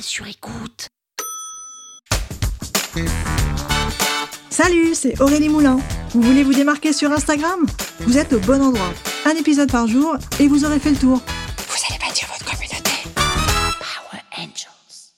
Sur écoute. Salut, c'est Aurélie Moulin. Vous voulez vous démarquer sur Instagram? Vous êtes au bon endroit. Un épisode par jour et vous aurez fait le tour. Vous allez bâtir votre communauté. Power Angels.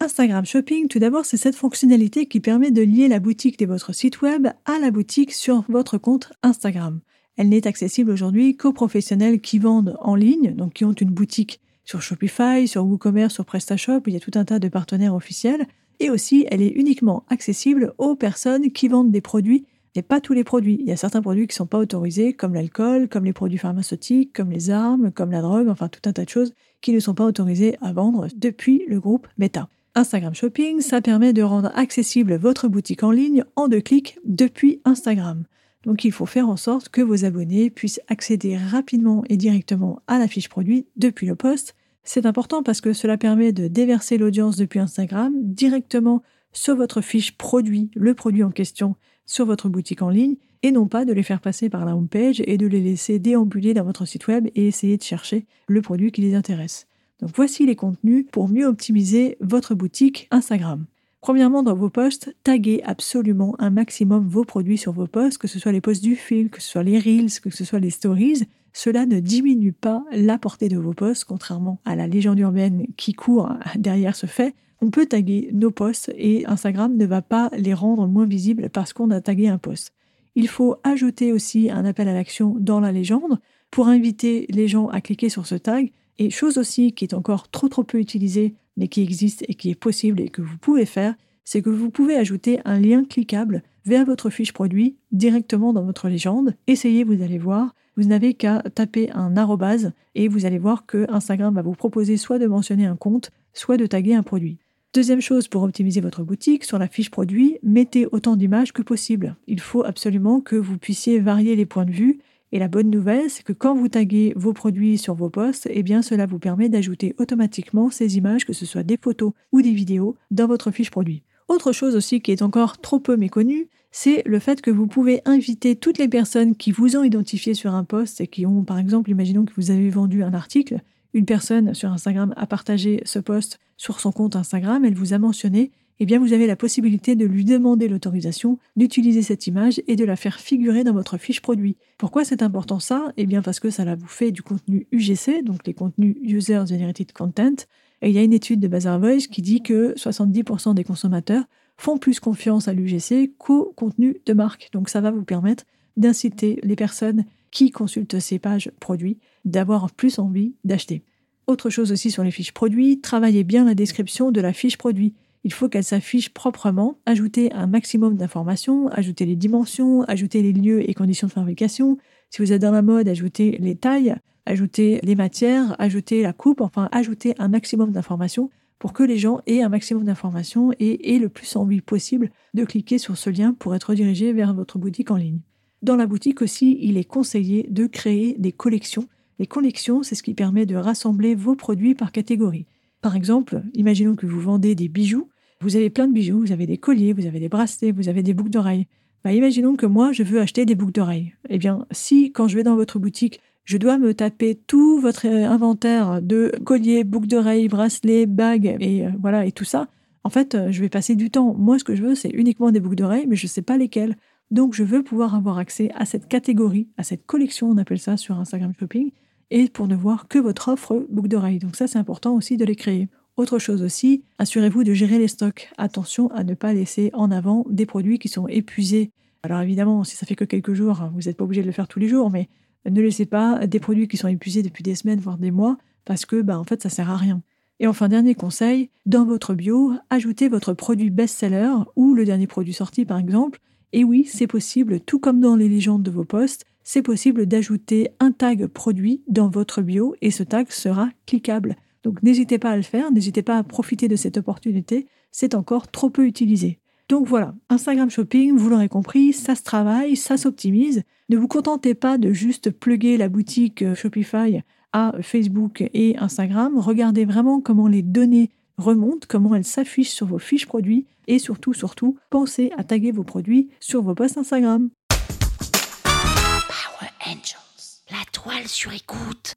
Instagram Shopping, tout d'abord, c'est cette fonctionnalité qui permet de lier la boutique de votre site web à la boutique sur votre compte Instagram. Elle n'est accessible aujourd'hui qu'aux professionnels qui vendent en ligne, donc qui ont une boutique sur Shopify, sur WooCommerce, sur PrestaShop, il y a tout un tas de partenaires officiels. Et aussi, elle est uniquement accessible aux personnes qui vendent des produits, mais pas tous les produits. Il y a certains produits qui ne sont pas autorisés, comme l'alcool, comme les produits pharmaceutiques, comme les armes, comme la drogue, enfin tout un tas de choses qui ne sont pas autorisées à vendre depuis le groupe Meta. Instagram Shopping, ça permet de rendre accessible votre boutique en ligne en deux clics depuis Instagram. Donc il faut faire en sorte que vos abonnés puissent accéder rapidement et directement à la fiche produit depuis le poste c'est important parce que cela permet de déverser l'audience depuis Instagram directement sur votre fiche produit, le produit en question, sur votre boutique en ligne, et non pas de les faire passer par la homepage et de les laisser déambuler dans votre site web et essayer de chercher le produit qui les intéresse. Donc voici les contenus pour mieux optimiser votre boutique Instagram. Premièrement, dans vos posts, taguez absolument un maximum vos produits sur vos posts, que ce soit les posts du fil, que ce soit les reels, que ce soit les stories, cela ne diminue pas la portée de vos posts, contrairement à la légende urbaine qui court derrière ce fait. On peut taguer nos posts et Instagram ne va pas les rendre moins visibles parce qu'on a tagué un post. Il faut ajouter aussi un appel à l'action dans la légende pour inviter les gens à cliquer sur ce tag. Et chose aussi qui est encore trop trop peu utilisée, mais qui existe et qui est possible et que vous pouvez faire, c'est que vous pouvez ajouter un lien cliquable vers votre fiche produit directement dans votre légende. Essayez, vous allez voir, vous n'avez qu'à taper un arrobase et vous allez voir que Instagram va vous proposer soit de mentionner un compte, soit de taguer un produit. Deuxième chose pour optimiser votre boutique, sur la fiche produit, mettez autant d'images que possible. Il faut absolument que vous puissiez varier les points de vue. Et la bonne nouvelle, c'est que quand vous taguez vos produits sur vos posts, eh bien cela vous permet d'ajouter automatiquement ces images, que ce soit des photos ou des vidéos, dans votre fiche produit. Autre chose aussi qui est encore trop peu méconnue, c'est le fait que vous pouvez inviter toutes les personnes qui vous ont identifié sur un post et qui ont, par exemple, imaginons que vous avez vendu un article, une personne sur Instagram a partagé ce post sur son compte Instagram, elle vous a mentionné, eh bien vous avez la possibilité de lui demander l'autorisation d'utiliser cette image et de la faire figurer dans votre fiche produit. Pourquoi c'est important ça? Eh bien parce que ça vous fait du contenu UGC, donc les contenus User Generated Content. Et il y a une étude de Bazaar Voice qui dit que 70% des consommateurs font plus confiance à l'UGC qu'au contenu de marque. Donc ça va vous permettre d'inciter les personnes qui consultent ces pages produits d'avoir plus envie d'acheter. Autre chose aussi sur les fiches produits, travaillez bien la description de la fiche produit. Il faut qu'elle s'affiche proprement, ajoutez un maximum d'informations, ajoutez les dimensions, ajoutez les lieux et conditions de fabrication. Si vous êtes dans la mode, ajoutez les tailles, ajoutez les matières, ajoutez la coupe, enfin ajoutez un maximum d'informations pour que les gens aient un maximum d'informations et aient le plus envie possible de cliquer sur ce lien pour être dirigés vers votre boutique en ligne. Dans la boutique aussi, il est conseillé de créer des collections. Les collections, c'est ce qui permet de rassembler vos produits par catégorie. Par exemple, imaginons que vous vendez des bijoux. Vous avez plein de bijoux, vous avez des colliers, vous avez des bracelets, vous avez des boucles d'oreilles. Bah, imaginons que moi, je veux acheter des boucles d'oreilles. Eh bien, si quand je vais dans votre boutique, je dois me taper tout votre euh, inventaire de colliers, boucles d'oreilles, bracelets, bagues et euh, voilà et tout ça. En fait, euh, je vais passer du temps. Moi, ce que je veux, c'est uniquement des boucles d'oreilles, mais je ne sais pas lesquelles. Donc, je veux pouvoir avoir accès à cette catégorie, à cette collection, on appelle ça sur Instagram Shopping, et pour ne voir que votre offre boucles d'oreilles. Donc ça, c'est important aussi de les créer. Autre chose aussi, assurez-vous de gérer les stocks. Attention à ne pas laisser en avant des produits qui sont épuisés. Alors évidemment, si ça fait que quelques jours, vous n'êtes pas obligé de le faire tous les jours, mais ne laissez pas des produits qui sont épuisés depuis des semaines, voire des mois, parce que bah, en fait, ça sert à rien. Et enfin, dernier conseil, dans votre bio, ajoutez votre produit best-seller ou le dernier produit sorti par exemple. Et oui, c'est possible, tout comme dans les légendes de vos posts, c'est possible d'ajouter un tag produit dans votre bio et ce tag sera cliquable. Donc n'hésitez pas à le faire, n'hésitez pas à profiter de cette opportunité, c'est encore trop peu utilisé. Donc voilà, Instagram Shopping, vous l'aurez compris, ça se travaille, ça s'optimise. Ne vous contentez pas de juste plugger la boutique euh, Shopify à Facebook et Instagram. Regardez vraiment comment les données remontent, comment elles s'affichent sur vos fiches produits et surtout, surtout, pensez à taguer vos produits sur vos posts Instagram. Power Angels, la toile sur écoute.